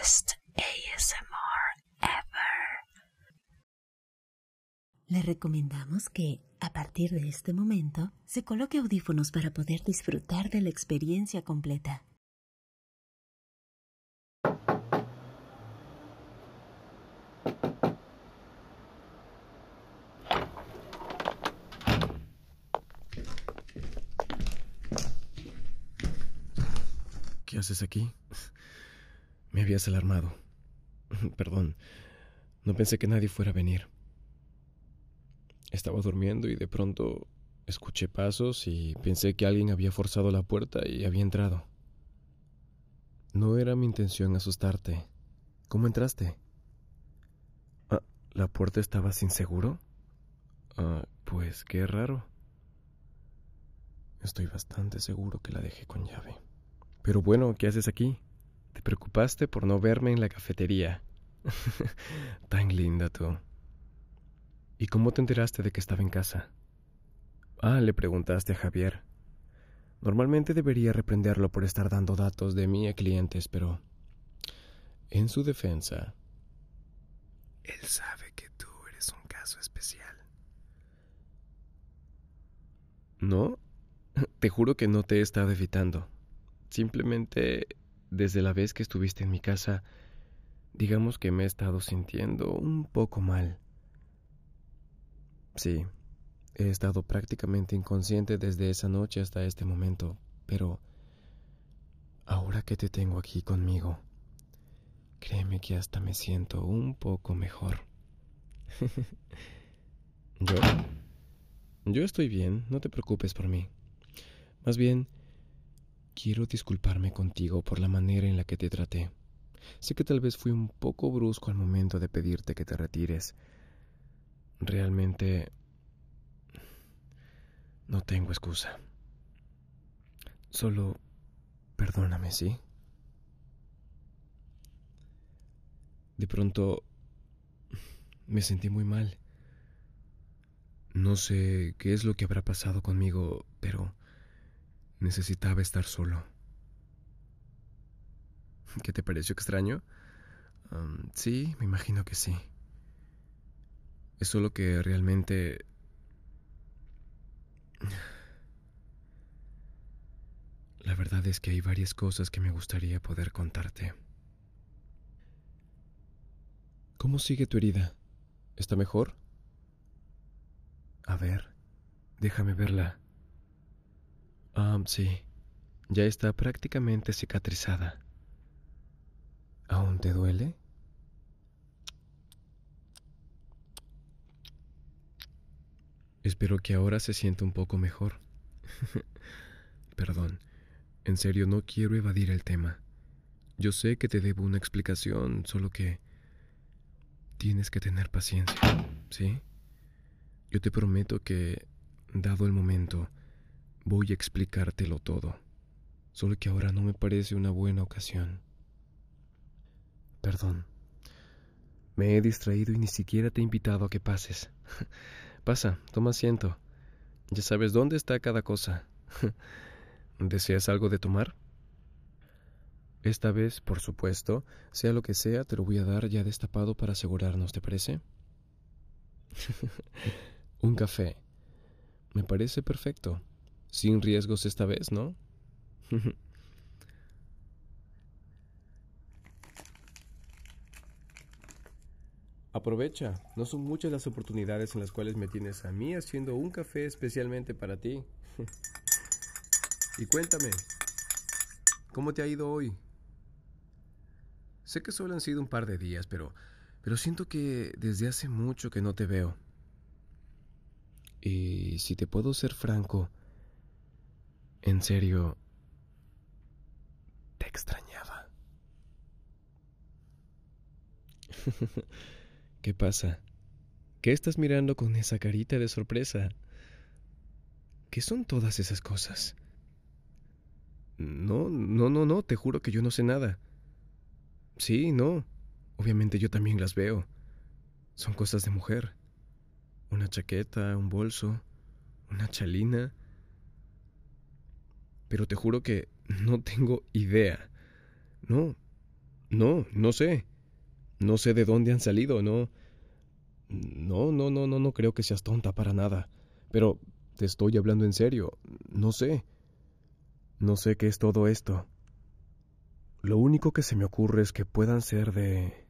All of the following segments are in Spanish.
best ASMR ever. Le recomendamos que, a partir de este momento, se coloque audífonos para poder disfrutar de la experiencia completa. ¿Qué haces aquí? Me habías alarmado. Perdón, no pensé que nadie fuera a venir. Estaba durmiendo y de pronto escuché pasos y pensé que alguien había forzado la puerta y había entrado. No era mi intención asustarte. ¿Cómo entraste? Ah, ¿La puerta estaba sin seguro? Ah, pues qué raro. Estoy bastante seguro que la dejé con llave. Pero bueno, ¿qué haces aquí? Te preocupaste por no verme en la cafetería. Tan linda tú. ¿Y cómo te enteraste de que estaba en casa? Ah, le preguntaste a Javier. Normalmente debería reprenderlo por estar dando datos de mí a clientes, pero... En su defensa... Él sabe que tú eres un caso especial. ¿No? Te juro que no te he estado evitando. Simplemente desde la vez que estuviste en mi casa, digamos que me he estado sintiendo un poco mal. Sí, he estado prácticamente inconsciente desde esa noche hasta este momento, pero ahora que te tengo aquí conmigo, créeme que hasta me siento un poco mejor. yo... Yo estoy bien, no te preocupes por mí. Más bien, Quiero disculparme contigo por la manera en la que te traté. Sé que tal vez fui un poco brusco al momento de pedirte que te retires. Realmente... No tengo excusa. Solo... Perdóname, ¿sí? De pronto... Me sentí muy mal. No sé qué es lo que habrá pasado conmigo, pero Necesitaba estar solo. ¿Qué te pareció extraño? sí, me imagino que sí. Es solo que realmente... La verdad es que hay varias cosas que me gustaría poder contarte. ¿Cómo sigue tu herida? ¿Está mejor? A ver, déjame verla. Ah, sí. Ya está prácticamente cicatrizada. ¿Aún te duele? Espero que ahora se sienta un poco mejor. Perdón, en serio no quiero evadir el tema. Yo sé que te debo una explicación, solo que tienes que tener paciencia, ¿sí? Yo te prometo que, dado el momento, Voy a explicártelo todo, solo que ahora no me parece una buena ocasión. Perdón. Me he distraído y ni siquiera te he invitado a que pases. Pasa, toma asiento. Ya sabes dónde está cada cosa. ¿Deseas algo de tomar? Esta vez, por supuesto, sea lo que sea, te lo voy a dar ya destapado para asegurarnos, ¿te parece? Un café. Me parece perfecto. Sin riesgos esta vez, ¿no? Aprovecha, no son muchas las oportunidades en las cuales me tienes a mí haciendo un café especialmente para ti. y cuéntame, ¿cómo te ha ido hoy? Sé que solo han sido un par de días, pero pero siento que desde hace mucho que no te veo. Y si te puedo ser franco, en serio, te extrañaba. ¿Qué pasa? ¿Qué estás mirando con esa carita de sorpresa? ¿Qué son todas esas cosas? No, no, no, no, te juro que yo no sé nada. Sí, no. Obviamente yo también las veo. Son cosas de mujer. Una chaqueta, un bolso, una chalina pero te juro que no tengo idea. No, No, no sé. No sé de dónde han salido, no. No, no, no, no, no creo que seas tonta para nada. Pero te estoy hablando en serio. No sé. No sé qué es todo esto. Lo único que se me ocurre es que puedan ser de...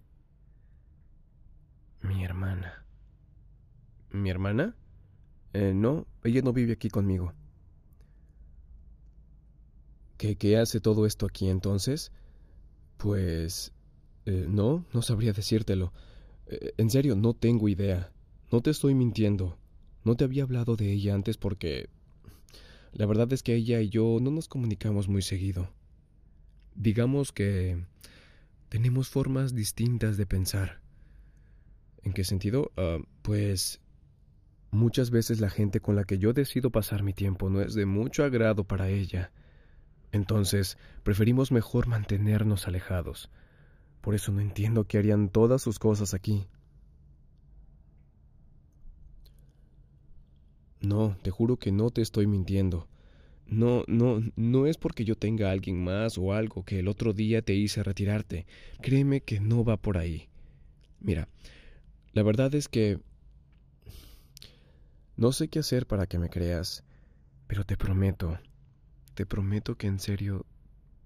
mi hermana. ¿Mi hermana? Eh, no, ella no vive aquí conmigo. ¿Qué, ¿Qué hace todo esto aquí entonces? Pues... Eh, no, no sabría decírtelo. Eh, en serio, no tengo idea. No te estoy mintiendo. No te había hablado de ella antes porque... La verdad es que ella y yo no nos comunicamos muy seguido. Digamos que tenemos formas distintas de pensar. ¿En qué sentido? Ah, pues muchas veces la gente con la que yo decido pasar mi tiempo no es de mucho agrado para ella. Entonces, preferimos mejor mantenernos alejados. Por eso no entiendo qué harían todas sus cosas aquí. No, te juro que no te estoy mintiendo. No, no, no es porque yo tenga a alguien más o algo que el otro día te hice retirarte. Créeme que no va por ahí. Mira, la verdad es que... No sé qué hacer para que me creas, pero te prometo, te prometo que en serio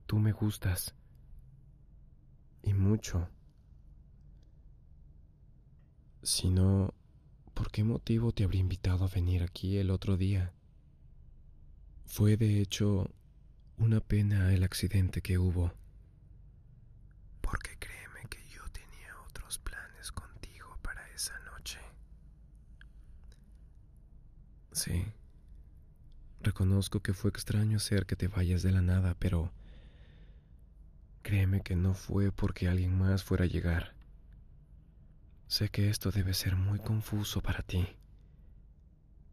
tú me gustas. Y mucho. Si no, ¿por qué motivo te habría invitado a venir aquí el otro día? Fue de hecho una pena el accidente que hubo. Porque créeme que yo tenía otros planes contigo para esa noche. Sí. Reconozco que fue extraño hacer que te vayas de la nada, pero créeme que no fue porque alguien más fuera a llegar. Sé que esto debe ser muy confuso para ti,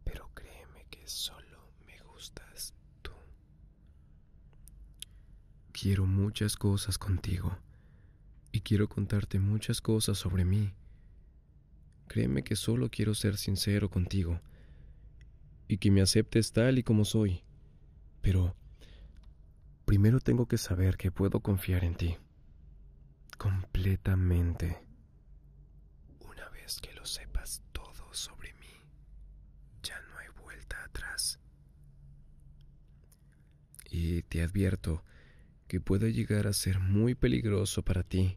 pero créeme que solo Quiero muchas cosas contigo y quiero contarte muchas cosas sobre mí. Créeme que solo quiero ser sincero contigo y que me aceptes tal y como soy. Pero primero tengo que saber que puedo confiar en ti. Completamente. Una vez que lo sepas todo sobre mí, ya no hay vuelta atrás. Y te advierto que puede llegar a ser muy peligroso para ti.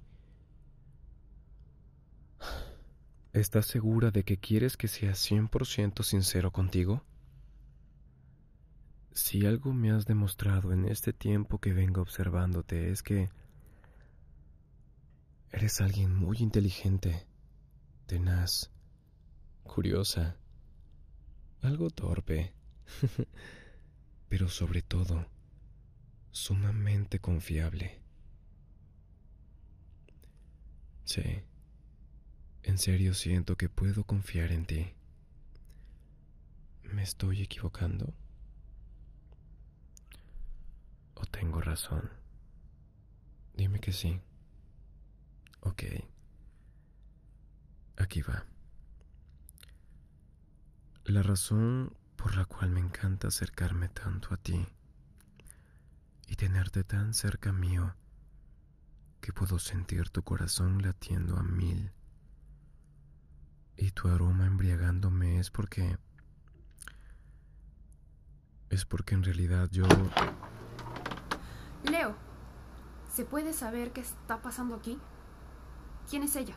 ¿Estás segura de que quieres que sea 100% sincero contigo? Si algo me has demostrado en este tiempo que vengo observándote es que eres alguien muy inteligente, tenaz, curiosa, algo torpe, pero sobre todo sumamente confiable. Sí, en serio siento que puedo confiar en ti. ¿Me estoy equivocando? ¿O tengo razón? Dime que sí. Ok. Aquí va. La razón por la cual me encanta acercarme tanto a ti y tenerte tan cerca mío que puedo sentir tu corazón latiendo a mil y tu aroma embriagándome es porque es porque en realidad yo Leo, ¿se puede saber qué está pasando aquí? ¿Quién es ella?